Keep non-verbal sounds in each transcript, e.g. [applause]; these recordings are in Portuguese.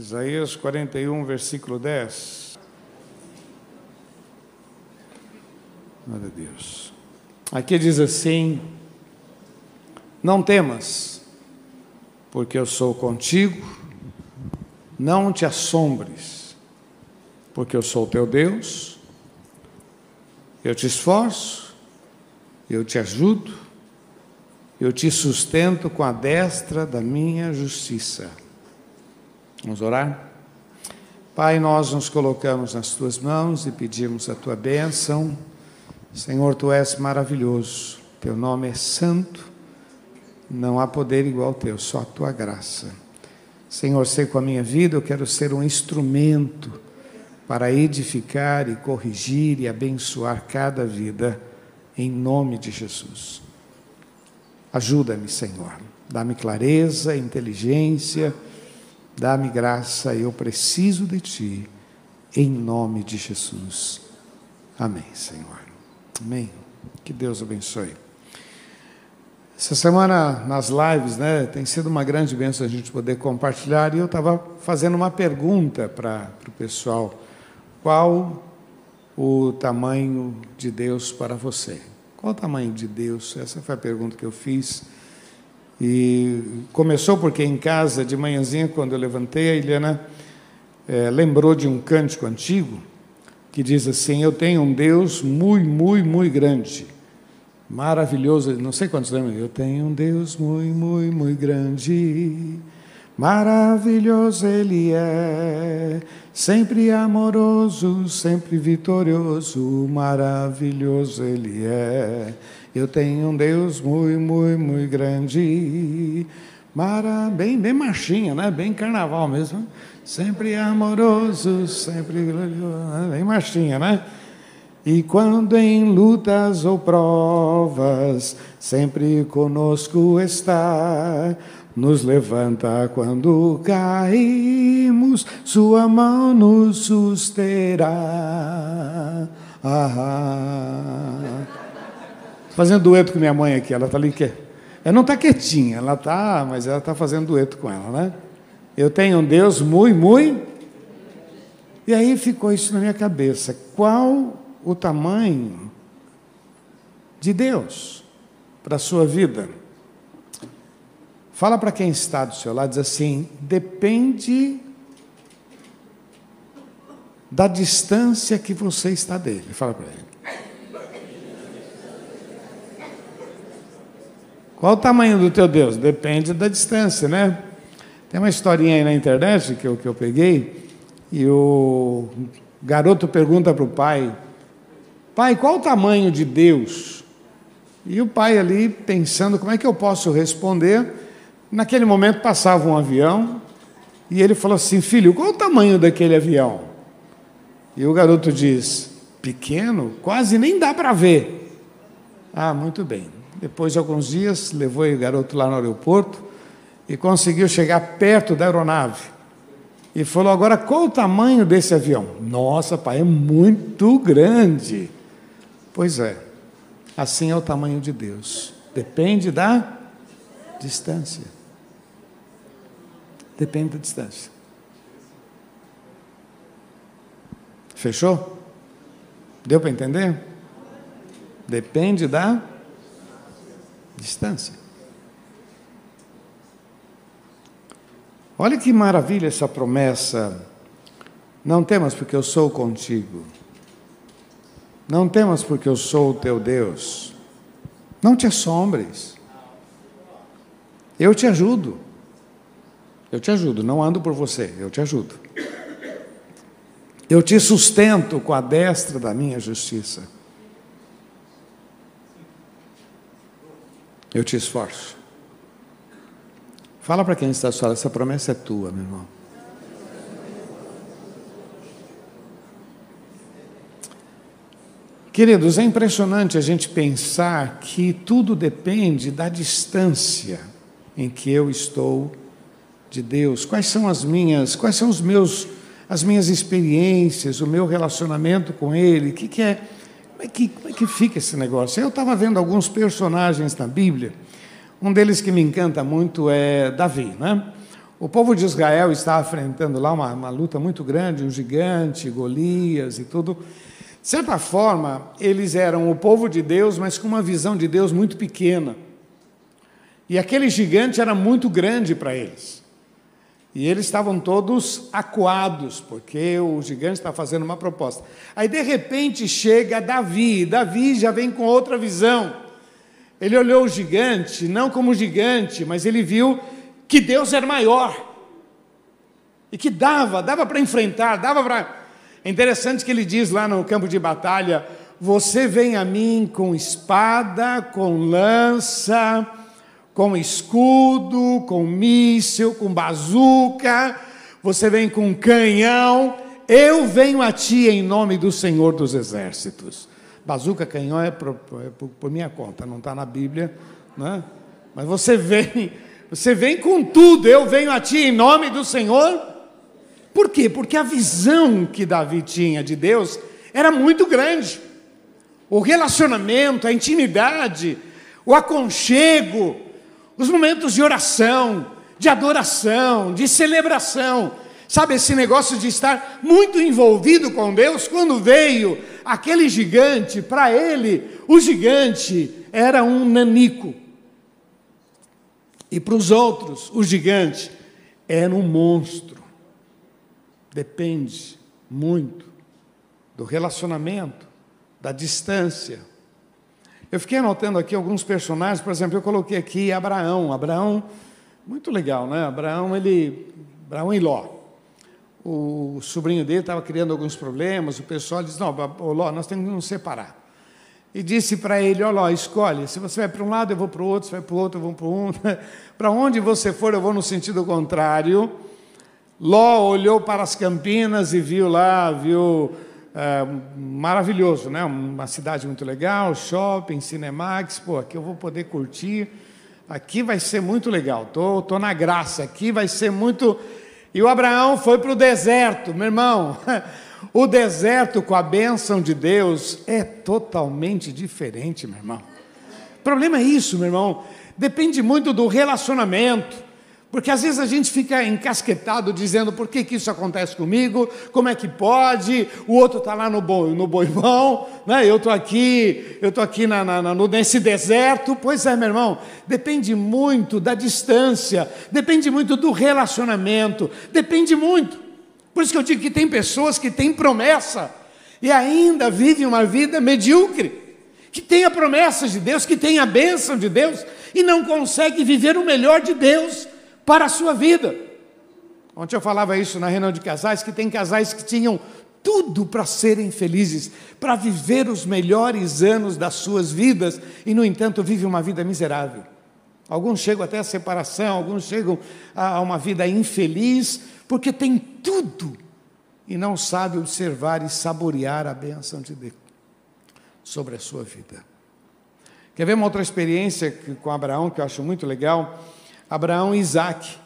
Isaías 41, versículo 10. Glória a Deus. Aqui diz assim: Não temas, porque eu sou contigo, não te assombres, porque eu sou teu Deus, eu te esforço, eu te ajudo, eu te sustento com a destra da minha justiça. Vamos orar? Pai, nós nos colocamos nas tuas mãos e pedimos a tua bênção. Senhor, tu és maravilhoso, teu nome é santo, não há poder igual ao teu, só a tua graça. Senhor, sei com a minha vida, eu quero ser um instrumento para edificar e corrigir e abençoar cada vida, em nome de Jesus. Ajuda-me, Senhor, dá-me clareza, inteligência, Dá-me graça, eu preciso de Ti, em nome de Jesus. Amém, Senhor. Amém. Que Deus abençoe. Essa semana nas lives, né, tem sido uma grande bênção a gente poder compartilhar. E eu estava fazendo uma pergunta para o pessoal: qual o tamanho de Deus para você? Qual o tamanho de Deus? Essa foi a pergunta que eu fiz. E começou porque em casa, de manhãzinha, quando eu levantei, a Eliana é, lembrou de um cântico antigo que diz assim: Eu tenho um Deus muito, muito, muito grande, maravilhoso. Não sei quantos lembram. Eu tenho um Deus muito, muito, muito grande, maravilhoso Ele é, sempre amoroso, sempre vitorioso, maravilhoso Ele é. Eu tenho um Deus muito, muito, muito grande. Mara, bem, bem marchinha, né? Bem carnaval mesmo. Sempre amoroso, sempre bem marchinha, né? E quando em lutas ou provas, sempre conosco está. Nos levanta quando caímos, Sua mão nos susterá. Ah, fazendo dueto com minha mãe aqui, ela está ali que ela não está quietinha, ela está, mas ela está fazendo dueto com ela, né? Eu tenho um Deus muito, muito. E aí ficou isso na minha cabeça. Qual o tamanho de Deus para a sua vida? Fala para quem está do seu lado, diz assim: depende da distância que você está dele. Fala para ele. Qual o tamanho do teu Deus? Depende da distância, né? Tem uma historinha aí na internet que eu, que eu peguei, e o garoto pergunta para o pai: Pai, qual o tamanho de Deus? E o pai ali pensando como é que eu posso responder. Naquele momento passava um avião e ele falou assim: Filho, qual o tamanho daquele avião? E o garoto diz: Pequeno, quase nem dá para ver. Ah, muito bem. Depois de alguns dias, levou o garoto lá no aeroporto e conseguiu chegar perto da aeronave. E falou: Agora, qual o tamanho desse avião? Nossa, pai, é muito grande. Pois é, assim é o tamanho de Deus. Depende da distância. Depende da distância. Fechou? Deu para entender? Depende da distância. Olha que maravilha essa promessa. Não temas, porque eu sou contigo. Não temas, porque eu sou o teu Deus. Não te assombres. Eu te ajudo. Eu te ajudo, não ando por você, eu te ajudo. Eu te sustento com a destra da minha justiça. Eu te esforço. Fala para quem está só, essa promessa é tua, meu irmão. Queridos, é impressionante a gente pensar que tudo depende da distância em que eu estou de Deus. Quais são as minhas, quais são os meus, as minhas experiências, o meu relacionamento com Ele? O que, que é como é que, como é que fica esse negócio? Eu estava vendo alguns personagens na Bíblia, um deles que me encanta muito é Davi, né? O povo de Israel estava enfrentando lá uma, uma luta muito grande, um gigante, Golias e tudo. De certa forma, eles eram o povo de Deus, mas com uma visão de Deus muito pequena. E aquele gigante era muito grande para eles. E eles estavam todos acuados, porque o gigante está fazendo uma proposta. Aí, de repente, chega Davi, e Davi já vem com outra visão. Ele olhou o gigante, não como gigante, mas ele viu que Deus era maior. E que dava, dava para enfrentar, dava para é interessante que ele diz lá no campo de batalha: Você vem a mim com espada, com lança, com escudo, com míssil, com bazuca, você vem com canhão, eu venho a ti em nome do Senhor dos Exércitos. Bazuca, canhão é por, é por, por minha conta, não está na Bíblia, né? mas você vem, você vem com tudo, eu venho a ti em nome do Senhor por quê? Porque a visão que Davi tinha de Deus era muito grande. O relacionamento, a intimidade, o aconchego, os momentos de oração, de adoração, de celebração. Sabe esse negócio de estar muito envolvido com Deus? Quando veio aquele gigante, para ele, o gigante era um nanico. E para os outros, o gigante era um monstro depende muito do relacionamento, da distância. Eu fiquei anotando aqui alguns personagens, por exemplo, eu coloquei aqui Abraão. Abraão, muito legal, né? Abraão, ele. Abraão e Ló. O sobrinho dele estava criando alguns problemas, o pessoal disse: Não, Ló, nós temos que nos separar. E disse para ele: Ó Ló, escolhe, se você vai para um lado, eu vou para o outro, se vai para o outro, eu vou para um. [laughs] para onde você for, eu vou no sentido contrário. Ló olhou para as Campinas e viu lá, viu é, maravilhoso, né? Uma cidade muito legal, shopping, Cinemax, pô, aqui eu vou poder curtir, aqui vai ser muito legal. Tô, tô na graça, aqui vai ser muito. E o Abraão foi para o deserto, meu irmão. [laughs] O deserto com a bênção de Deus é totalmente diferente, meu irmão. O problema é isso, meu irmão. Depende muito do relacionamento porque às vezes a gente fica encasquetado dizendo por que, que isso acontece comigo, como é que pode, o outro está lá no, boi, no boibão, né? eu estou aqui, eu estou aqui na, na, nesse deserto. Pois é, meu irmão, depende muito da distância, depende muito do relacionamento, depende muito. Por isso que eu digo que tem pessoas que têm promessa e ainda vivem uma vida medíocre, que tem a promessa de Deus, que tem a bênção de Deus e não consegue viver o melhor de Deus para a sua vida. Ontem eu falava isso na reunião de casais, que tem casais que tinham tudo para serem felizes, para viver os melhores anos das suas vidas e, no entanto, vivem uma vida miserável. Alguns chegam até a separação, alguns chegam a uma vida infeliz, porque tem tudo e não sabe observar e saborear a bênção de Deus sobre a sua vida. Quer ver uma outra experiência com Abraão que eu acho muito legal? Abraão e Isaac.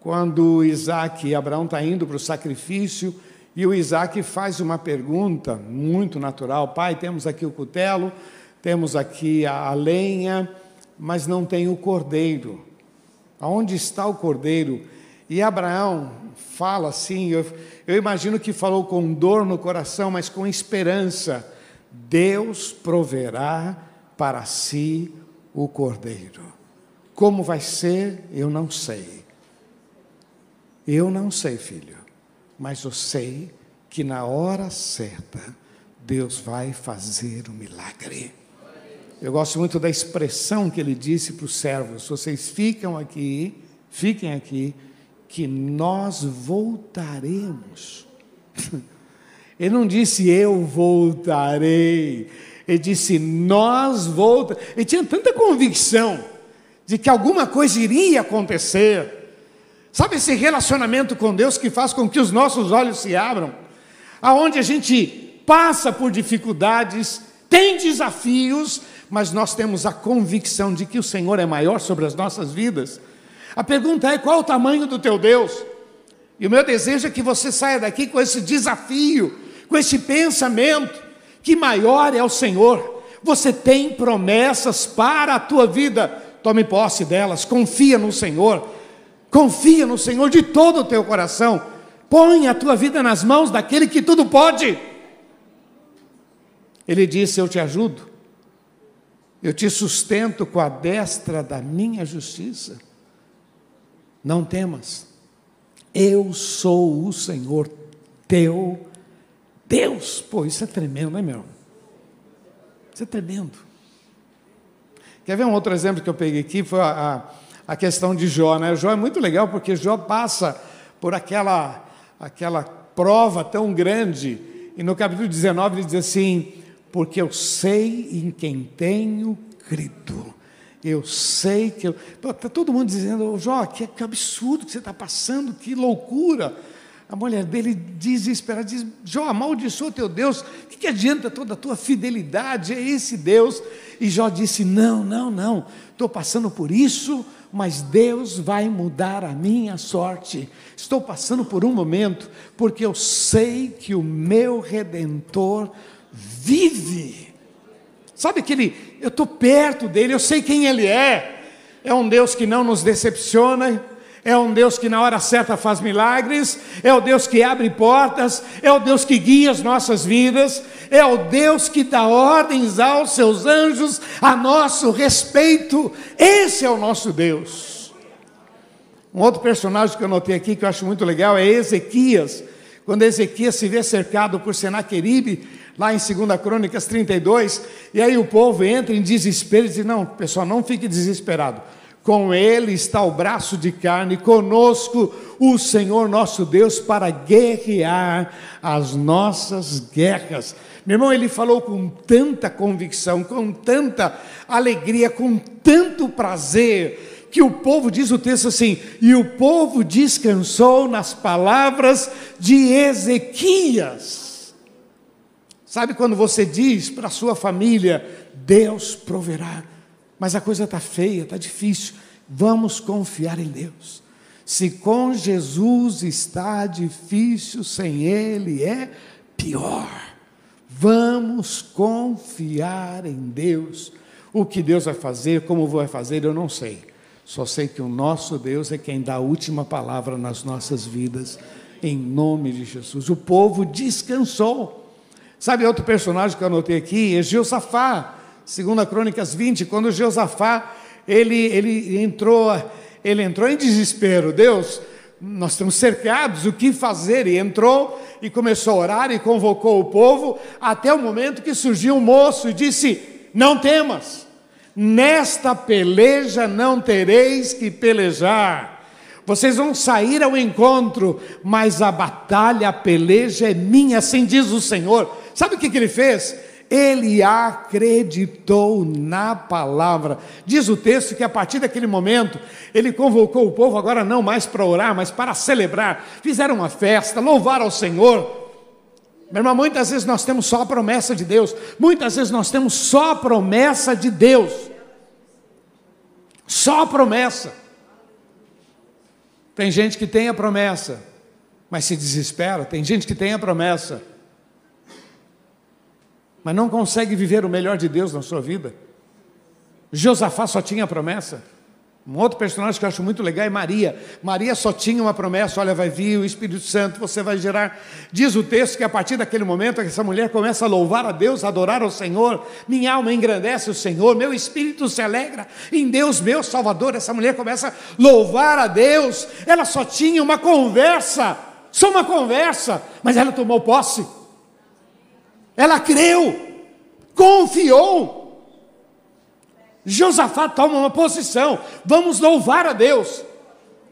Quando Isaac e Abraão está indo para o sacrifício, e o Isaac faz uma pergunta muito natural: Pai, temos aqui o cutelo, temos aqui a, a lenha, mas não tem o cordeiro. Aonde está o cordeiro? E Abraão fala assim, eu, eu imagino que falou com dor no coração, mas com esperança: Deus proverá para si o cordeiro. Como vai ser, eu não sei. Eu não sei, filho, mas eu sei que na hora certa Deus vai fazer o um milagre. Eu gosto muito da expressão que ele disse para os servos: vocês ficam aqui, fiquem aqui, que nós voltaremos. [laughs] Ele não disse eu voltarei, ele disse nós voltaremos. Ele tinha tanta convicção de que alguma coisa iria acontecer. Sabe esse relacionamento com Deus que faz com que os nossos olhos se abram? Aonde a gente passa por dificuldades, tem desafios, mas nós temos a convicção de que o Senhor é maior sobre as nossas vidas. A pergunta é: qual o tamanho do teu Deus? E o meu desejo é que você saia daqui com esse desafio, com esse pensamento, que maior é o Senhor. Você tem promessas para a tua vida, tome posse delas, confia no Senhor. Confia no Senhor de todo o teu coração. Põe a tua vida nas mãos daquele que tudo pode. Ele disse: Eu te ajudo, eu te sustento com a destra da minha justiça. Não temas, eu sou o Senhor teu Deus. Pô, isso é tremendo, não é meu? Isso é tremendo. Quer ver um outro exemplo que eu peguei aqui? Foi a, a, a questão de Jó. Né? Jó é muito legal porque Jó passa por aquela, aquela prova tão grande. E no capítulo 19 ele diz assim: Porque eu sei em quem tenho crido. Eu sei que eu. Está todo mundo dizendo, Jó, que, que absurdo que você está passando, que loucura. A mulher dele desesperada diz: Jó, amaldiçoa teu Deus, o que, que adianta toda a tua fidelidade? É esse Deus. E Jó disse: Não, não, não, estou passando por isso, mas Deus vai mudar a minha sorte. Estou passando por um momento, porque eu sei que o meu redentor vive. Sabe aquele, eu estou perto dele, eu sei quem ele é. É um Deus que não nos decepciona, é um Deus que na hora certa faz milagres, é o Deus que abre portas, é o Deus que guia as nossas vidas, é o Deus que dá ordens aos seus anjos a nosso respeito. Esse é o nosso Deus. Um outro personagem que eu notei aqui que eu acho muito legal é Ezequias. Quando Ezequias se vê cercado por Senaqueribe, lá em 2 Crônicas 32, e aí o povo entra em desespero e diz: Não, pessoal, não fique desesperado com ele está o braço de carne, conosco o Senhor nosso Deus para guerrear as nossas guerras. Meu irmão, ele falou com tanta convicção, com tanta alegria, com tanto prazer, que o povo, diz o texto assim, e o povo descansou nas palavras de Ezequias. Sabe quando você diz para a sua família, Deus proverá mas a coisa está feia, está difícil. Vamos confiar em Deus. Se com Jesus está difícil, sem Ele é pior. Vamos confiar em Deus. O que Deus vai fazer, como vai fazer, eu não sei. Só sei que o nosso Deus é quem dá a última palavra nas nossas vidas, em nome de Jesus. O povo descansou. Sabe outro personagem que eu anotei aqui? É Jeosafá. Segunda Crônicas 20, quando Josafá, ele, ele, entrou, ele entrou em desespero. Deus, nós estamos cercados, o que fazer? E entrou e começou a orar e convocou o povo, até o momento que surgiu um moço e disse: Não temas, nesta peleja não tereis que pelejar. Vocês vão sair ao encontro, mas a batalha, a peleja é minha, assim diz o Senhor. Sabe o que, que ele fez? Ele acreditou na palavra. Diz o texto que a partir daquele momento, ele convocou o povo, agora não mais para orar, mas para celebrar. Fizeram uma festa, louvaram ao Senhor. Meu irmão, muitas vezes nós temos só a promessa de Deus, muitas vezes nós temos só a promessa de Deus, só a promessa. Tem gente que tem a promessa, mas se desespera, tem gente que tem a promessa mas não consegue viver o melhor de Deus na sua vida. Josafá só tinha promessa. Um outro personagem que eu acho muito legal é Maria. Maria só tinha uma promessa: olha, vai vir o Espírito Santo, você vai gerar. Diz o texto que a partir daquele momento essa mulher começa a louvar a Deus, a adorar ao Senhor. Minha alma engrandece o Senhor, meu espírito se alegra em Deus, meu Salvador. Essa mulher começa a louvar a Deus. Ela só tinha uma conversa, só uma conversa, mas ela tomou posse. Ela creu, confiou. Josafá toma uma posição, vamos louvar a Deus.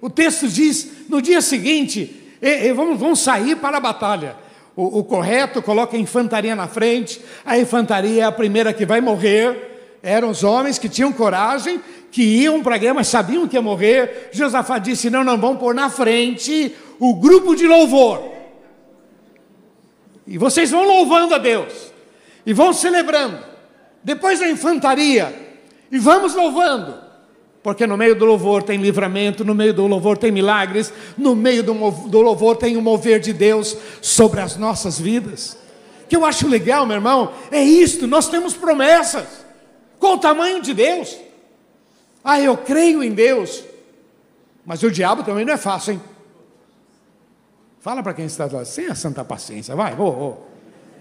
O texto diz: no dia seguinte, e, e vamos, vamos sair para a batalha. O, o, correto coloca a infantaria na frente, a infantaria é a primeira que vai morrer. Eram os homens que tinham coragem, que iam para a guerra, mas sabiam que ia morrer. Josafá disse: não, não, vamos pôr na frente o grupo de louvor. E vocês vão louvando a Deus. E vão celebrando. Depois a infantaria. E vamos louvando. Porque no meio do louvor tem livramento, no meio do louvor tem milagres, no meio do, do louvor tem o mover de Deus sobre as nossas vidas. O que eu acho legal, meu irmão, é isto: nós temos promessas. Qual o tamanho de Deus? Ah, eu creio em Deus. Mas o diabo também não é fácil, hein? Fala para quem está lá, sem a santa paciência, vai, ô.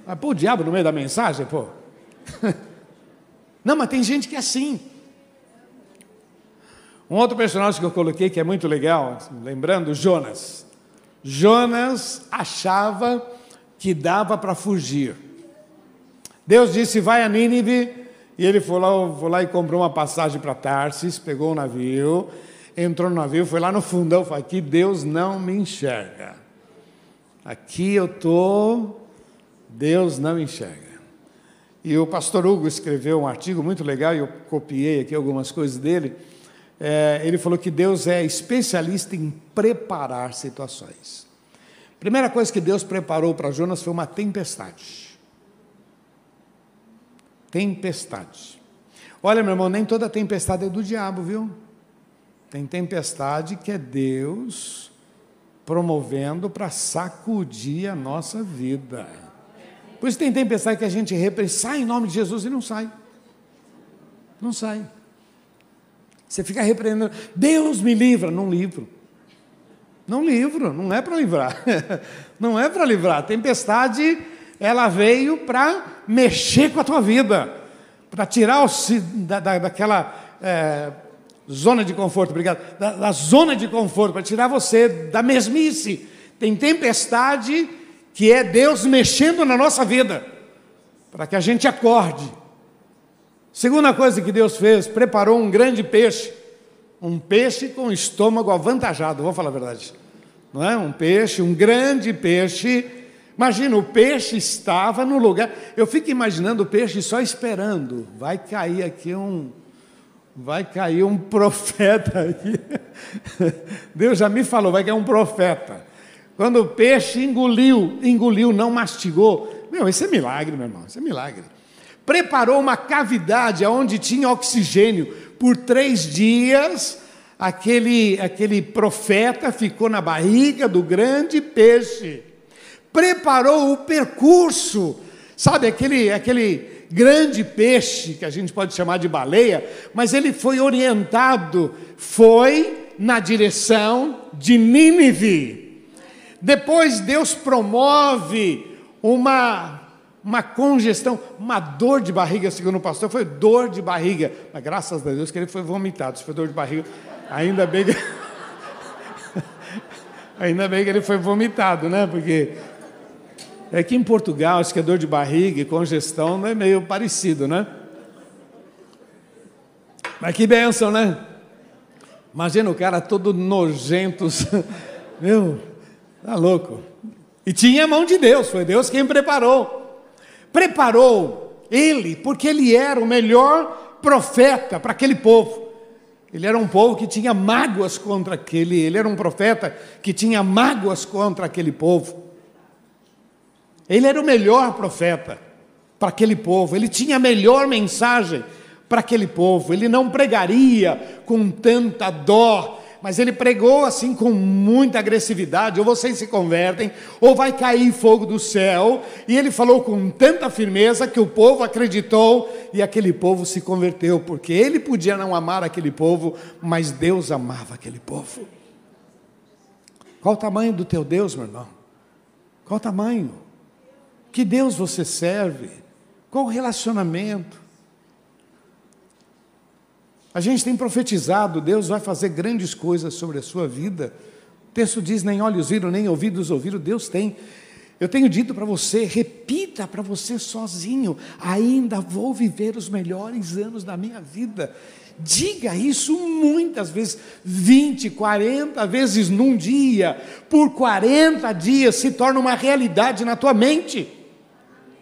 Vai pôr o diabo no meio da mensagem, pô. [laughs] Não, mas tem gente que é assim. Um outro personagem que eu coloquei que é muito legal, lembrando, Jonas. Jonas achava que dava para fugir. Deus disse: vai a Nínive, e ele foi lá, foi lá e comprou uma passagem para Tarsis, pegou o um navio, entrou no navio, foi lá no fundão, falou: aqui Deus não me enxerga. Aqui eu estou, Deus não enxerga. E o pastor Hugo escreveu um artigo muito legal, e eu copiei aqui algumas coisas dele. É, ele falou que Deus é especialista em preparar situações. Primeira coisa que Deus preparou para Jonas foi uma tempestade tempestade. Olha, meu irmão, nem toda tempestade é do diabo, viu? Tem tempestade que é Deus promovendo para sacudir a nossa vida. Por isso tem tempestade que a gente sai em nome de Jesus e não sai. Não sai. Você fica repreendendo, Deus me livra, não livro. Não livro, não é para livrar. [laughs] não é para livrar. Tempestade ela veio para mexer com a tua vida, para tirar o, da, da, daquela é, zona de conforto, obrigado, da, da zona de conforto, para tirar você da mesmice. Tem tempestade que é Deus mexendo na nossa vida, para que a gente acorde. Segunda coisa que Deus fez, preparou um grande peixe, um peixe com estômago avantajado, vou falar a verdade. Não é? Um peixe, um grande peixe Imagina, o peixe estava no lugar. Eu fico imaginando o peixe só esperando. Vai cair aqui um. Vai cair um profeta aqui. Deus já me falou, vai cair um profeta. Quando o peixe engoliu, engoliu, não mastigou. Meu, isso é milagre, meu irmão, isso é milagre. Preparou uma cavidade onde tinha oxigênio por três dias. Aquele, aquele profeta ficou na barriga do grande peixe preparou o percurso, sabe, aquele, aquele grande peixe que a gente pode chamar de baleia, mas ele foi orientado, foi na direção de Nínive. Depois Deus promove uma uma congestão, uma dor de barriga, segundo o pastor, foi dor de barriga. Mas graças a Deus que ele foi vomitado. Se foi dor de barriga, ainda bem que [laughs] ainda bem que ele foi vomitado, né? Porque é que em Portugal, acho que é dor de barriga e congestão não é meio parecido, né? Mas que benção, né? Imagina o cara todo nojento. [laughs] Meu, tá louco. E tinha a mão de Deus, foi Deus quem preparou. Preparou ele, porque ele era o melhor profeta para aquele povo. Ele era um povo que tinha mágoas contra aquele, ele era um profeta que tinha mágoas contra aquele povo. Ele era o melhor profeta para aquele povo, ele tinha a melhor mensagem para aquele povo. Ele não pregaria com tanta dó, mas ele pregou assim com muita agressividade: ou vocês se convertem, ou vai cair fogo do céu. E ele falou com tanta firmeza que o povo acreditou e aquele povo se converteu, porque ele podia não amar aquele povo, mas Deus amava aquele povo. Qual o tamanho do teu Deus, meu irmão? Qual o tamanho? Que Deus você serve? Qual o relacionamento? A gente tem profetizado, Deus vai fazer grandes coisas sobre a sua vida. O texto diz: nem olhos viram, nem ouvidos ouviram, Deus tem. Eu tenho dito para você, repita para você sozinho: ainda vou viver os melhores anos da minha vida. Diga isso muitas vezes, 20, 40 vezes num dia, por 40 dias se torna uma realidade na tua mente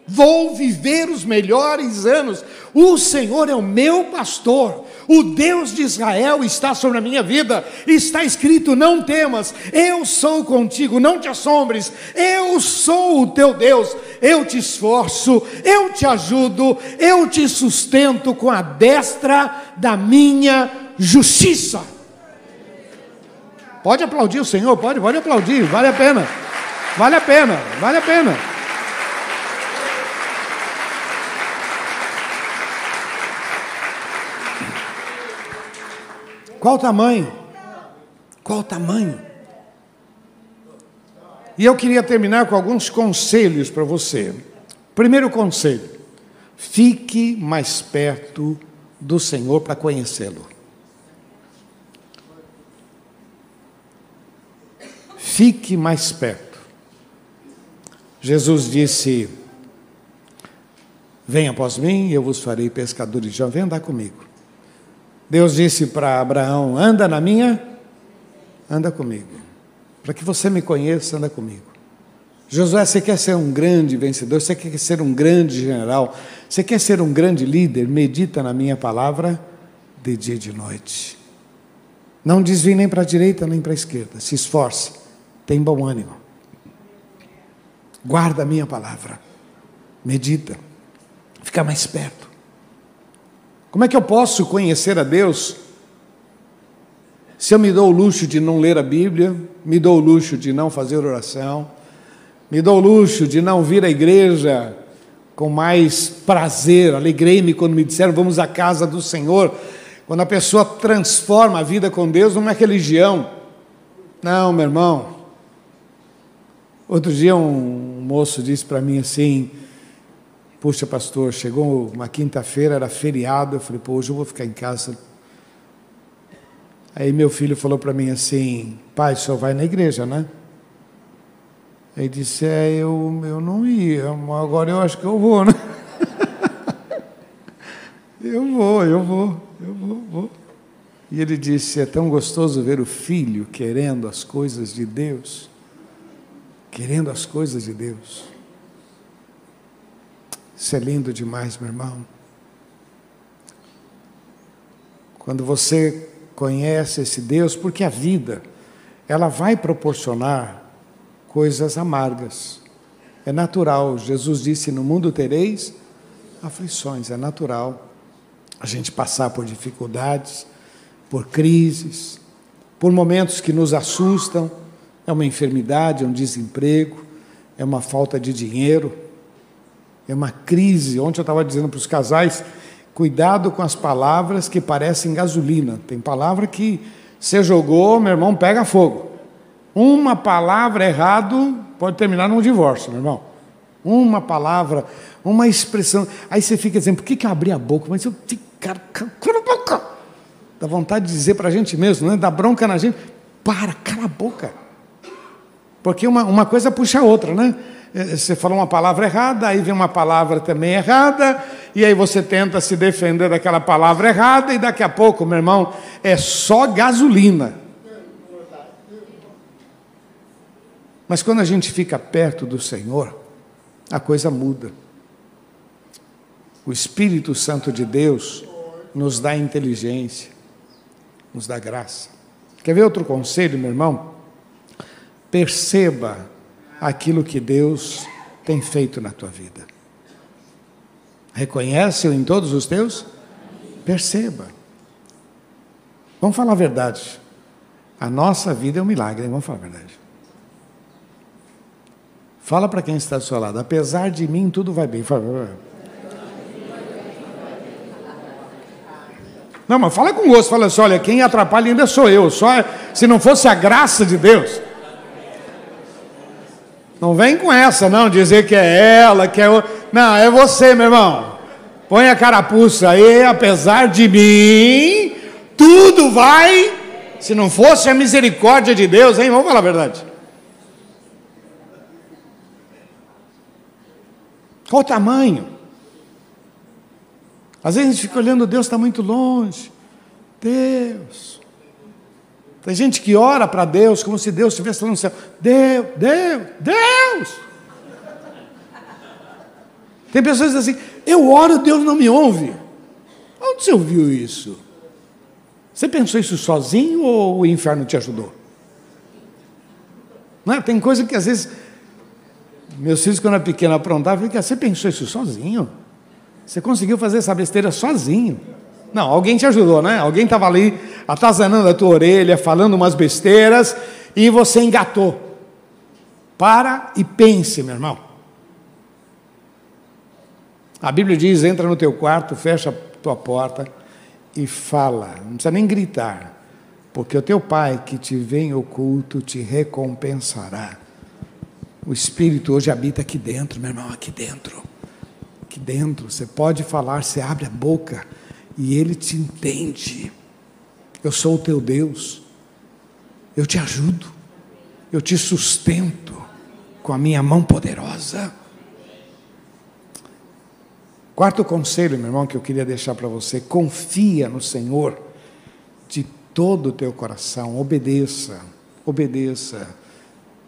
vou viver os melhores anos. O Senhor é o meu pastor, o Deus de Israel está sobre a minha vida. Está escrito: não temas, eu sou contigo, não te assombres, eu sou o teu Deus, eu te esforço, eu te ajudo, eu te sustento com a destra da minha justiça. Pode aplaudir o Senhor, pode, pode aplaudir, vale a pena, vale a pena, vale a pena. Qual o tamanho? Qual o tamanho? E eu queria terminar com alguns conselhos para você. Primeiro conselho: fique mais perto do Senhor para conhecê-lo. Fique mais perto. Jesus disse: Venha após mim, e eu vos farei pescadores homens. Vem andar comigo. Deus disse para Abraão: Anda na minha, anda comigo. Para que você me conheça, anda comigo. Josué, você quer ser um grande vencedor, você quer ser um grande general, você quer ser um grande líder, medita na minha palavra de dia e de noite. Não desvie nem para a direita nem para a esquerda, se esforce, tem bom ânimo. Guarda a minha palavra, medita, fica mais perto. Como é que eu posso conhecer a Deus se eu me dou o luxo de não ler a Bíblia, me dou o luxo de não fazer oração, me dou o luxo de não vir à igreja com mais prazer, alegrei-me quando me disseram vamos à casa do Senhor. Quando a pessoa transforma a vida com Deus numa religião. Não, meu irmão. Outro dia um moço disse para mim assim: Puxa, pastor, chegou uma quinta-feira, era feriado. Eu falei, pô, hoje eu vou ficar em casa Aí meu filho falou para mim assim: pai, senhor vai na igreja, né? Aí disse: é, eu, eu não ia, agora eu acho que eu vou, né? [laughs] eu vou, eu vou, eu vou, vou. E ele disse: é tão gostoso ver o filho querendo as coisas de Deus, querendo as coisas de Deus. Isso é lindo demais, meu irmão. Quando você conhece esse Deus, porque a vida, ela vai proporcionar coisas amargas. É natural. Jesus disse: No mundo tereis aflições. É natural a gente passar por dificuldades, por crises, por momentos que nos assustam. É uma enfermidade, é um desemprego, é uma falta de dinheiro, é uma crise. Ontem eu estava dizendo para os casais Cuidado com as palavras que parecem gasolina. Tem palavra que você jogou, meu irmão, pega fogo. Uma palavra errado pode terminar num divórcio, meu irmão. Uma palavra, uma expressão. Aí você fica dizendo, por que, que eu abri a boca? Mas eu cara, cala a boca. Dá vontade de dizer para a gente mesmo, né? dá bronca na gente. Para, cala a boca. Porque uma, uma coisa puxa a outra, né? Eh, você falou uma palavra errada, aí vem uma palavra também errada, e aí você tenta se defender daquela palavra errada, e daqui a pouco, meu irmão, é só gasolina. Mas quando a gente fica perto do Senhor, a coisa muda. O Espírito Santo de Deus nos dá inteligência, nos dá graça. Quer ver outro conselho, meu irmão? Perceba aquilo que Deus tem feito na tua vida. Reconhece-o em todos os teus? Perceba. Vamos falar a verdade. A nossa vida é um milagre, vamos falar a verdade. Fala para quem está do seu lado, apesar de mim tudo vai bem. Não, mas fala com gosto, fala assim, olha, quem atrapalha ainda sou eu. Só se não fosse a graça de Deus. Não vem com essa, não, dizer que é ela, que é o. Não, é você, meu irmão. Põe a carapuça aí, apesar de mim, tudo vai. Se não fosse a misericórdia de Deus, hein? Vamos falar a verdade. Qual o tamanho? Às vezes a gente fica olhando, Deus está muito longe. Deus. Tem gente que ora para Deus como se Deus estivesse lá no céu. Deus, Deus, Deus. Tem pessoas que dizem assim: eu oro, Deus não me ouve. Onde você ouviu isso? Você pensou isso sozinho ou o inferno te ajudou? Não é? Tem coisa que às vezes. Meus filhos, quando eram pequenos, aprontavam, eu falei, você pensou isso sozinho? Você conseguiu fazer essa besteira sozinho? Não, alguém te ajudou, né? Alguém estava ali atazanando a tua orelha, falando umas besteiras e você engatou. Para e pense, meu irmão. A Bíblia diz: entra no teu quarto, fecha a tua porta e fala. Não precisa nem gritar. porque o teu Pai que te vê em oculto te recompensará. O Espírito hoje habita aqui dentro, meu irmão, aqui dentro. Aqui dentro. Você pode falar, você abre a boca e Ele te entende. Eu sou o teu Deus. Eu te ajudo. Eu te sustento com a minha mão poderosa. Quarto conselho, meu irmão, que eu queria deixar para você: confia no Senhor de todo o teu coração, obedeça, obedeça.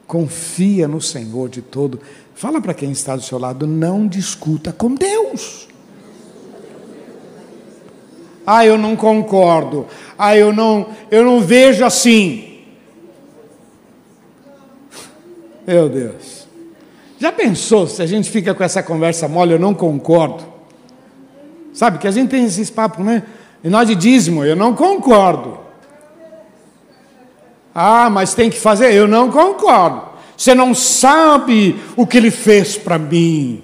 Confia no Senhor de todo. Fala para quem está do seu lado, não discuta com Deus. Ah, eu não concordo. Ah, eu não, eu não vejo assim. Meu Deus. Já pensou se a gente fica com essa conversa mole, eu não concordo? Sabe que a gente tem esses papos, né? E nós de dízimo, eu não concordo. Ah, mas tem que fazer, eu não concordo. Você não sabe o que ele fez para mim.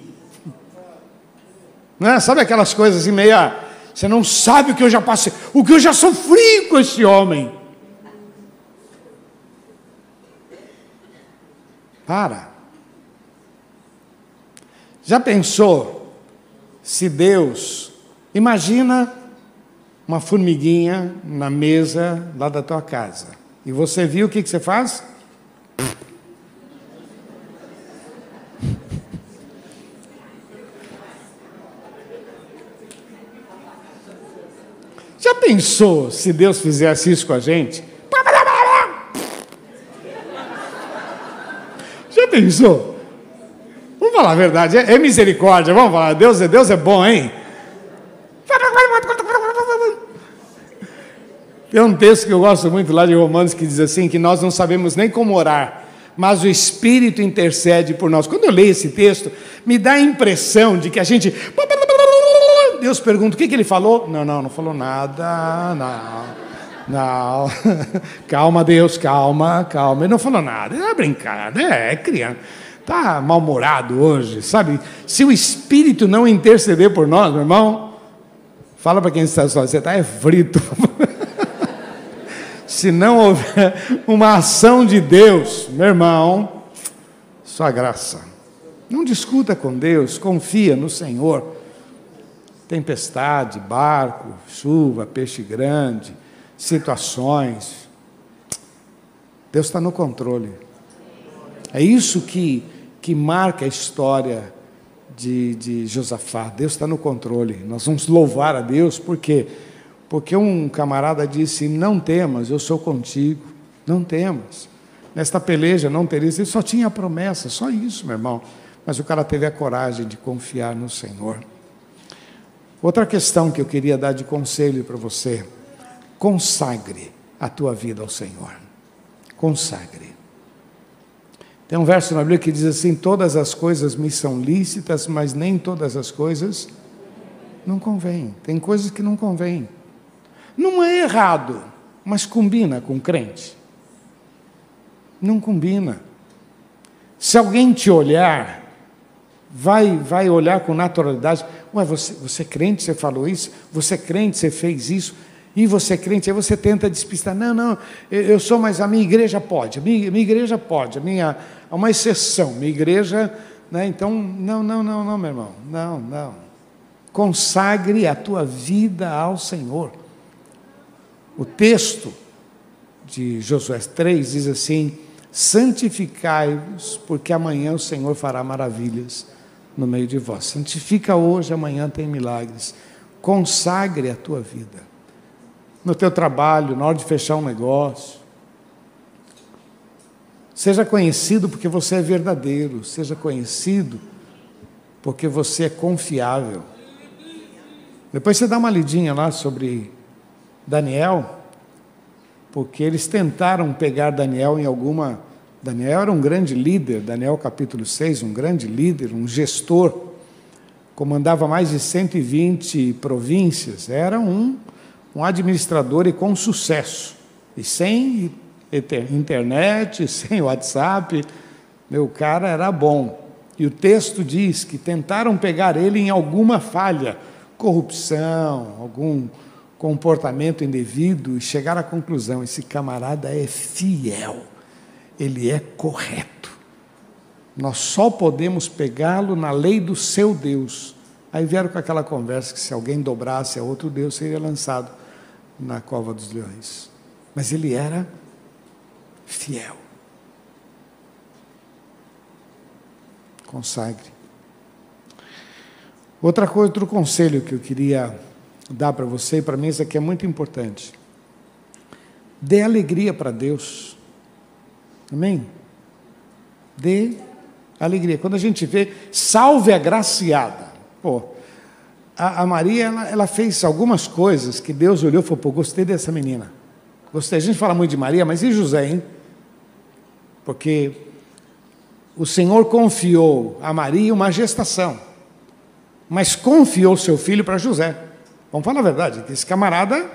Né? Sabe aquelas coisas assim, meia. Você não sabe o que eu já passei, o que eu já sofri com esse homem. Para. Já pensou se Deus Imagina uma formiguinha na mesa lá da tua casa. E você viu o que, que você faz? Já pensou se Deus fizesse isso com a gente? Já pensou? Vamos falar a verdade, é, é misericórdia, vamos falar, Deus é, Deus é bom, hein? Tem um texto que eu gosto muito lá de Romanos que diz assim: que nós não sabemos nem como orar, mas o Espírito intercede por nós. Quando eu leio esse texto, me dá a impressão de que a gente. Deus pergunta: o que, que ele falou? Não, não, não falou nada, não. Não, [laughs] calma, Deus, calma, calma. Ele não falou nada, é brincadeira, é, é criança. Está mal-humorado hoje, sabe? Se o Espírito não interceder por nós, meu irmão, fala para quem está só, você está é frito. [laughs] se não houver uma ação de Deus, meu irmão, sua graça. Não discuta com Deus, confia no Senhor. Tempestade, barco, chuva, peixe grande, situações. Deus está no controle. É isso que, que marca a história de, de Josafá. Deus está no controle. Nós vamos louvar a Deus porque porque um camarada disse: Não temas, eu sou contigo, não temas. Nesta peleja não tereis, ele só tinha promessa, só isso, meu irmão. Mas o cara teve a coragem de confiar no Senhor. Outra questão que eu queria dar de conselho para você: consagre a tua vida ao Senhor. Consagre. Tem um verso na Bíblia que diz assim: Todas as coisas me são lícitas, mas nem todas as coisas não convêm. Tem coisas que não convêm. Não é errado, mas combina com crente. Não combina. Se alguém te olhar, vai, vai olhar com naturalidade. Ué, você, você é crente, você falou isso? Você é crente, você fez isso? E você é crente? Aí você tenta despistar. Não, não, eu sou, mas a minha igreja pode. A minha, minha igreja pode. A minha, é uma exceção. Minha igreja, né? Então, não, não, não, não, meu irmão. Não, não. Consagre a tua vida ao Senhor. O texto de Josué 3 diz assim: santificai-vos, porque amanhã o Senhor fará maravilhas no meio de vós. Santifica hoje, amanhã tem milagres. Consagre a tua vida. No teu trabalho, na hora de fechar um negócio. Seja conhecido porque você é verdadeiro, seja conhecido porque você é confiável. Depois você dá uma lidinha lá sobre Daniel, porque eles tentaram pegar Daniel em alguma. Daniel era um grande líder, Daniel capítulo 6, um grande líder, um gestor, comandava mais de 120 províncias, era um, um administrador e com sucesso, e sem internet, [laughs] sem WhatsApp, meu cara era bom. E o texto diz que tentaram pegar ele em alguma falha, corrupção, algum comportamento indevido e chegar à conclusão: esse camarada é fiel, ele é correto. Nós só podemos pegá-lo na lei do seu Deus. Aí vieram com aquela conversa que se alguém dobrasse a outro Deus seria lançado na cova dos leões. Mas ele era fiel. Consagre. Outra coisa, outro conselho que eu queria dar para você e para mim, isso aqui é muito importante. Dê alegria para Deus. Amém? Dê alegria. Quando a gente vê, salve a graciada. Pô, a, a Maria, ela, ela, fez algumas coisas que Deus olhou e falou, pô, gostei dessa menina. Gostei. A gente fala muito de Maria, mas e José, hein? Porque o Senhor confiou a Maria uma gestação, mas confiou seu filho para José. Vamos falar a verdade, esse camarada,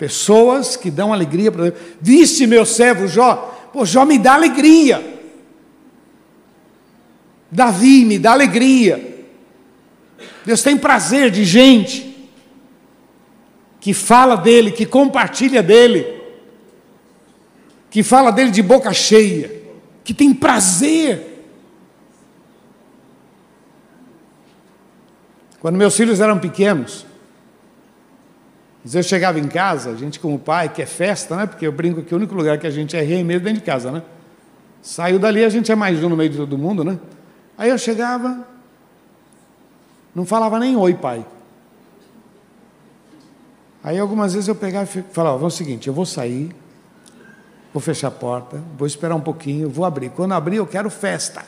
pessoas que dão alegria para Deus. Viste meu servo Jó? Pô, Jó me dá alegria. Davi me dá alegria. Deus tem prazer de gente que fala dele, que compartilha dele, que fala dele de boca cheia, que tem prazer. Quando meus filhos eram pequenos, eu chegava em casa, a gente como pai, que é festa, né? Porque eu brinco que o único lugar que a gente é rei mesmo é dentro de casa, né? Saiu dali, a gente é mais um no meio de todo mundo, né? Aí eu chegava, não falava nem oi, pai. Aí algumas vezes eu pegava e falava, vamos o seguinte, eu vou sair, vou fechar a porta, vou esperar um pouquinho, vou abrir. Quando abrir, eu quero festa.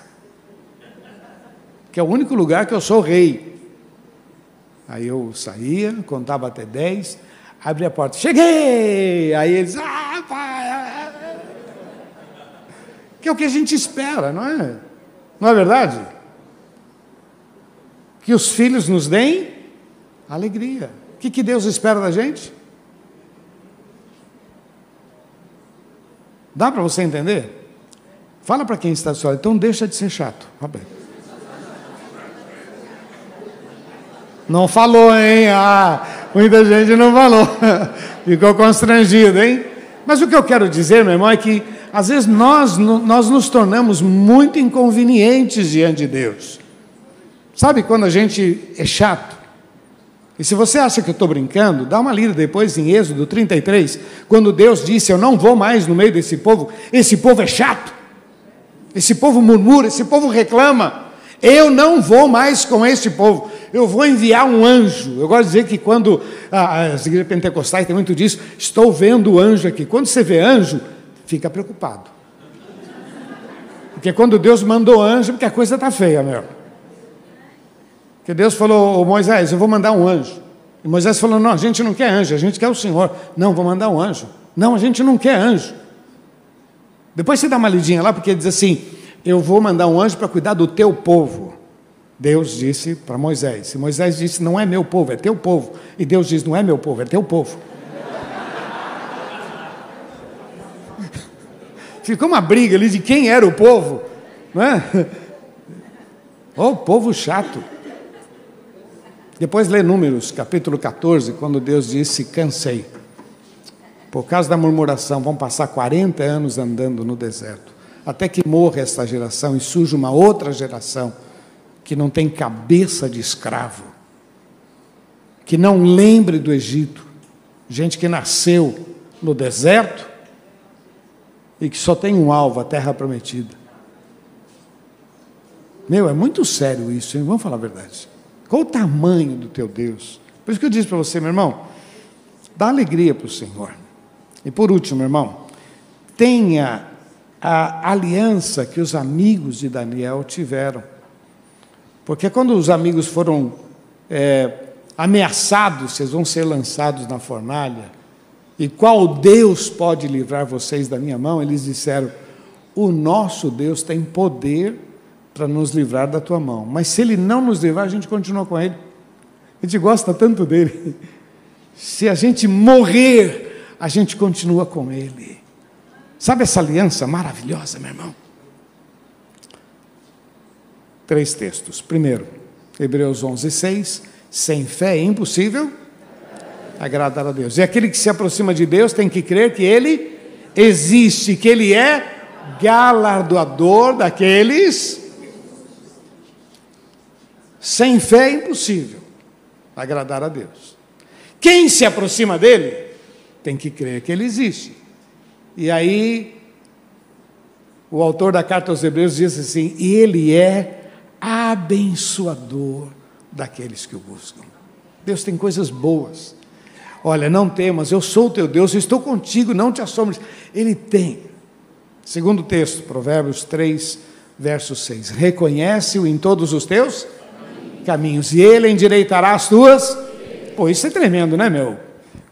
Que é o único lugar que eu sou rei. Aí eu saía, contava até dez, abria a porta, cheguei! Aí eles, ah, pai! Ah, ah. Que é o que a gente espera, não é? Não é verdade? Que os filhos nos deem alegria. O que, que Deus espera da gente? Dá para você entender? Fala para quem está lado, então deixa de ser chato. Não falou, hein? Ah, muita gente não falou. [laughs] Ficou constrangido, hein? Mas o que eu quero dizer, meu irmão, é que às vezes nós, nós nos tornamos muito inconvenientes diante de Deus. Sabe quando a gente é chato? E se você acha que eu estou brincando, dá uma lida depois em Êxodo 33, quando Deus disse: Eu não vou mais no meio desse povo, esse povo é chato, esse povo murmura, esse povo reclama. Eu não vou mais com este povo, eu vou enviar um anjo. Eu gosto de dizer que quando ah, as igrejas pentecostais têm muito disso, estou vendo o anjo aqui. Quando você vê anjo, fica preocupado. Porque quando Deus mandou anjo, porque a coisa está feia, meu. Porque Deus falou, Moisés, eu vou mandar um anjo. E Moisés falou, não, a gente não quer anjo, a gente quer o Senhor. Não, vou mandar um anjo. Não, a gente não quer anjo. Depois você dá uma lidinha lá, porque diz assim, eu vou mandar um anjo para cuidar do teu povo. Deus disse para Moisés. E Moisés disse, não é meu povo, é teu povo. E Deus disse, não é meu povo, é teu povo. [laughs] Ficou uma briga ali de quem era o povo, não é? Oh, povo chato. Depois lê Números, capítulo 14, quando Deus disse: Cansei. Por causa da murmuração, vão passar 40 anos andando no deserto, até que morra esta geração e surja uma outra geração que não tem cabeça de escravo, que não lembre do Egito, gente que nasceu no deserto e que só tem um alvo, a terra prometida. Meu, é muito sério isso, hein? Vamos falar a verdade. Qual o tamanho do teu Deus? Por isso que eu disse para você, meu irmão, dá alegria para o Senhor. E por último, meu irmão, tenha a aliança que os amigos de Daniel tiveram. Porque quando os amigos foram é, ameaçados, vocês vão ser lançados na fornalha, e qual Deus pode livrar vocês da minha mão? Eles disseram: O nosso Deus tem poder para nos livrar da tua mão. Mas se ele não nos livrar, a gente continua com ele. A gente gosta tanto dele. [laughs] Se a gente morrer, a gente continua com ele. Sabe essa aliança maravilhosa, meu irmão? Três textos. Primeiro, Hebreus 11, 6. Sem fé é impossível agradar a Deus. E aquele que se aproxima de Deus tem que crer que Ele existe, que Ele é galardoador daqueles. Sem fé é impossível agradar a Deus. Quem se aproxima dele tem que crer que ele existe. E aí, o autor da carta aos Hebreus diz assim: Ele é abençoador daqueles que o buscam. Deus tem coisas boas. Olha, não temas, eu sou teu Deus, eu estou contigo, não te assombres. Ele tem. Segundo texto, Provérbios 3, verso 6. Reconhece-o em todos os teus caminhos, e ele endireitará as tuas. Pô, isso é tremendo, né, meu?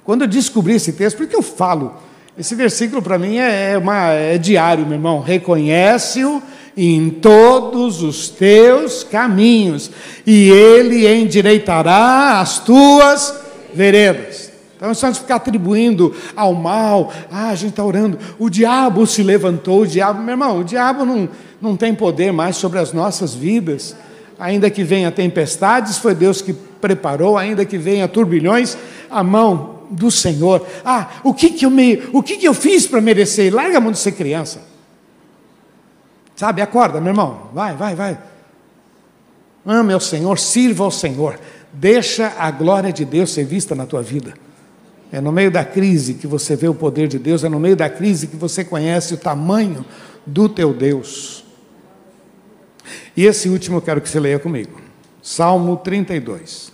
Quando eu descobri esse texto, por que eu falo? Esse versículo para mim é, uma, é diário, meu irmão. Reconhece-o em todos os teus caminhos, e ele endireitará as tuas veredas. Então, se nós ficar atribuindo ao mal, ah, a gente está orando, o diabo se levantou, o diabo, meu irmão, o diabo não, não tem poder mais sobre as nossas vidas. Ainda que venha tempestades, foi Deus que preparou, ainda que venha turbilhões, a mão do Senhor. Ah, o que, que, eu, me, o que, que eu fiz para merecer? Larga a mão de ser criança. Sabe, acorda, meu irmão. Vai, vai, vai. Ame ao Senhor, sirva ao Senhor. Deixa a glória de Deus ser vista na tua vida. É no meio da crise que você vê o poder de Deus, é no meio da crise que você conhece o tamanho do teu Deus. E esse último eu quero que você leia comigo. Salmo 32.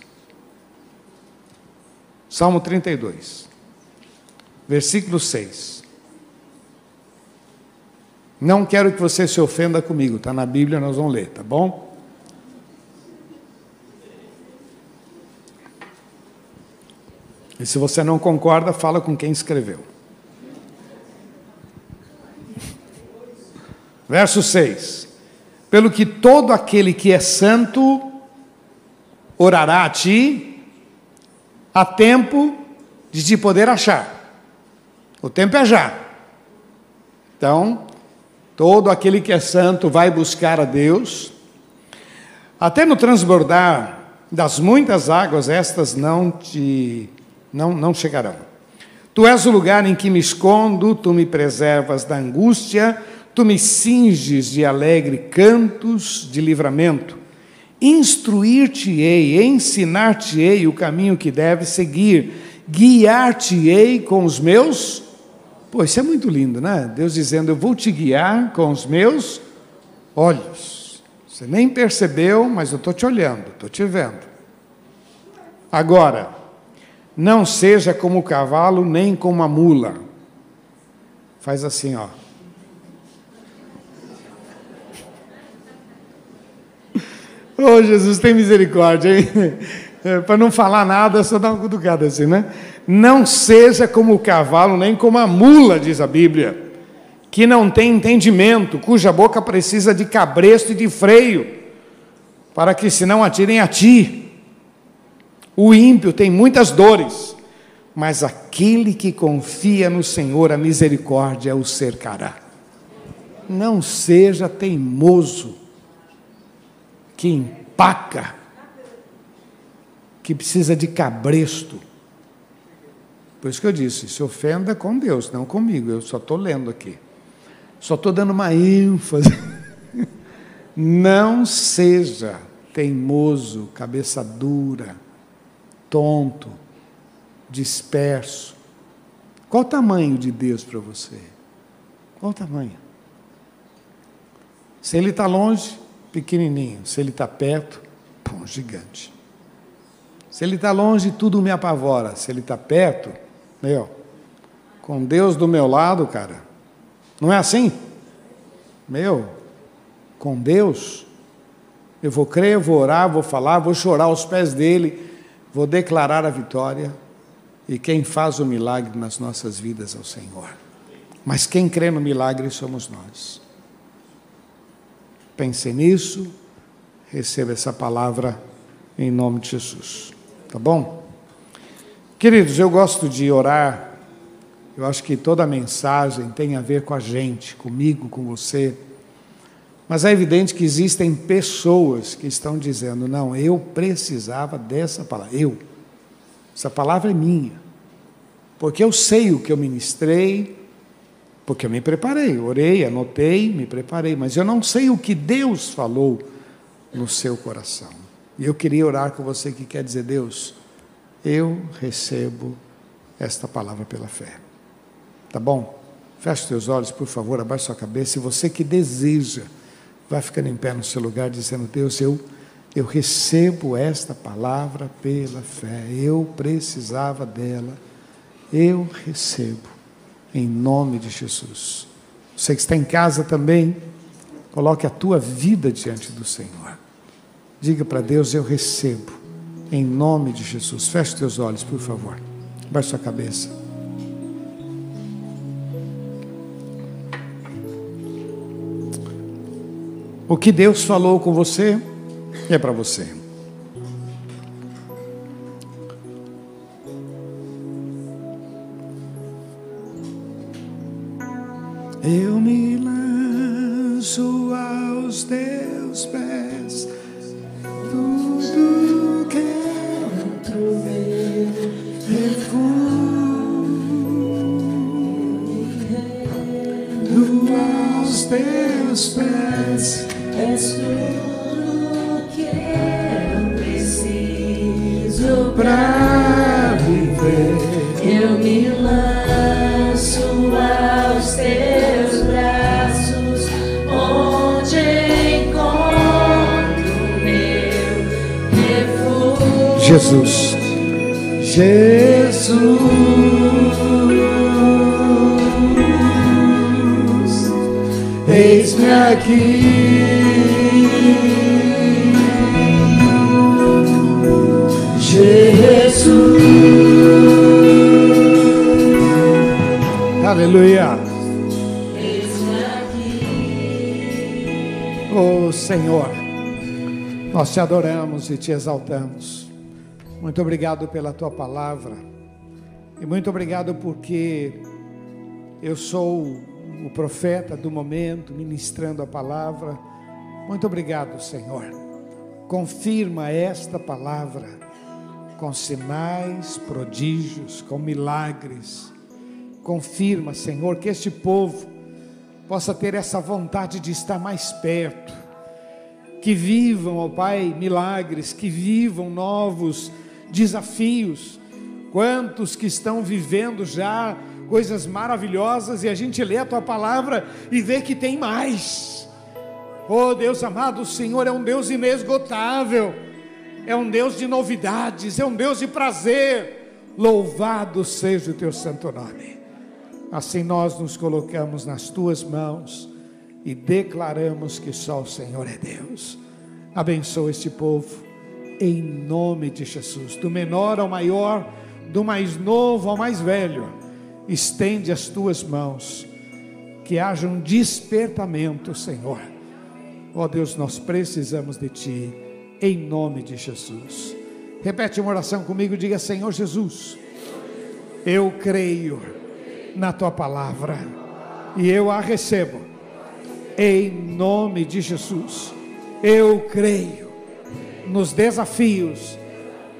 Salmo 32. Versículo 6. Não quero que você se ofenda comigo, está na Bíblia, nós vamos ler, tá bom? E se você não concorda, fala com quem escreveu. Verso 6: Pelo que todo aquele que é santo orará a ti, há tempo de te poder achar. O tempo é já. Então, todo aquele que é santo vai buscar a Deus. Até no transbordar das muitas águas, estas não te não, não chegarão. Tu és o lugar em que me escondo, tu me preservas da angústia, tu me cinges de alegre cantos de livramento. Instruir-te-ei, ensinar-te-ei o caminho que deves seguir, guiar-te-ei com os meus. Pô, isso é muito lindo, né? Deus dizendo: Eu vou te guiar com os meus olhos. Você nem percebeu, mas eu estou te olhando, estou te vendo. Agora, não seja como o cavalo, nem como a mula. Faz assim, ó. Oh, Jesus, tem misericórdia, hein? É, Para não falar nada, só dá uma cutucada assim, né? Não seja como o cavalo, nem como a mula, diz a Bíblia, que não tem entendimento, cuja boca precisa de cabresto e de freio, para que se não atirem a ti. O ímpio tem muitas dores, mas aquele que confia no Senhor, a misericórdia o cercará. Não seja teimoso, que empaca, que precisa de cabresto. Por isso que eu disse: se ofenda com Deus, não comigo, eu só estou lendo aqui. Só estou dando uma ênfase. [laughs] Não seja teimoso, cabeça dura tonto, disperso. Qual o tamanho de Deus para você? Qual o tamanho? Se ele está longe, pequenininho. Se ele está perto, pô, gigante. Se ele está longe, tudo me apavora. Se ele está perto, meu, com Deus do meu lado, cara, não é assim? Meu, com Deus, eu vou crer, vou orar, vou falar, vou chorar aos pés dele Vou declarar a vitória e quem faz o milagre nas nossas vidas é o Senhor. Mas quem crê no milagre somos nós. Pense nisso, receba essa palavra em nome de Jesus. Tá bom? Queridos, eu gosto de orar. Eu acho que toda mensagem tem a ver com a gente, comigo, com você. Mas é evidente que existem pessoas que estão dizendo: não, eu precisava dessa palavra. Eu. Essa palavra é minha. porque eu sei o que eu ministrei, porque eu me preparei, orei, anotei, me preparei, mas eu não sei o que Deus falou no seu coração. E eu queria orar com você que quer dizer, Deus, eu recebo esta palavra pela fé. Tá bom? Feche os teus olhos, por favor, abaixe sua cabeça. E você que deseja, vai ficando em pé no seu lugar, dizendo: Deus, eu, eu recebo esta palavra pela fé. Eu precisava dela. Eu recebo, em nome de Jesus. Você que está em casa também, coloque a tua vida diante do Senhor. Diga para Deus: Eu recebo, em nome de Jesus. Feche teus olhos, por favor. Baixe sua cabeça. O que Deus falou com você é para você. Nós te adoramos e te exaltamos. Muito obrigado pela tua palavra. E muito obrigado porque eu sou o profeta do momento, ministrando a palavra. Muito obrigado, Senhor. Confirma esta palavra com sinais, prodígios, com milagres. Confirma, Senhor, que este povo possa ter essa vontade de estar mais perto. Que vivam, ó Pai, milagres, que vivam novos desafios. Quantos que estão vivendo já coisas maravilhosas e a gente lê a tua palavra e vê que tem mais. Oh Deus amado, o Senhor é um Deus inesgotável, é um Deus de novidades, é um Deus de prazer. Louvado seja o teu santo nome. Assim nós nos colocamos nas tuas mãos e declaramos que só o Senhor é Deus. Abençoa este povo, em nome de Jesus, do menor ao maior, do mais novo ao mais velho. Estende as tuas mãos, que haja um despertamento, Senhor. Ó oh Deus, nós precisamos de Ti, em nome de Jesus. Repete uma oração comigo, diga: Senhor Jesus, eu creio na Tua palavra e eu a recebo, em nome de Jesus. Eu creio nos desafios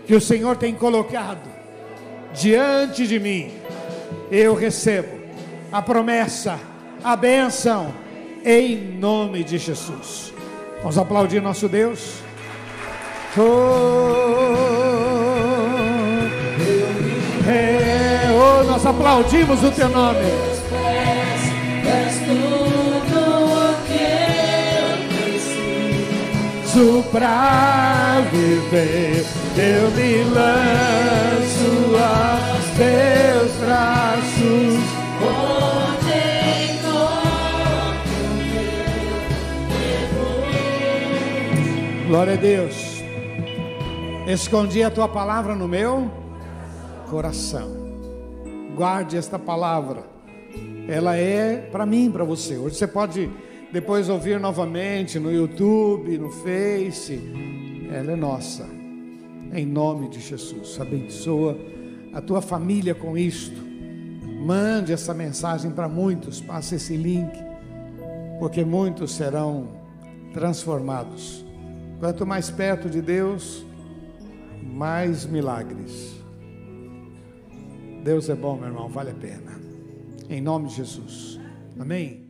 que o Senhor tem colocado diante de mim. Eu recebo a promessa, a bênção, em nome de Jesus. Vamos aplaudir nosso Deus. Oh, oh, nós aplaudimos o teu nome. Preciso. Pra viver, eu me lanço aos teus braços. Glória a Deus. Escondi a tua palavra no meu coração. Guarde esta palavra. Ela é para mim, para você. Hoje você pode depois ouvir novamente no YouTube, no Face. Ela é nossa. Em nome de Jesus. Abençoa a tua família com isto. Mande essa mensagem para muitos. Passe esse link. Porque muitos serão transformados. Quanto mais perto de Deus, mais milagres. Deus é bom, meu irmão, vale a pena. Em nome de Jesus. Amém?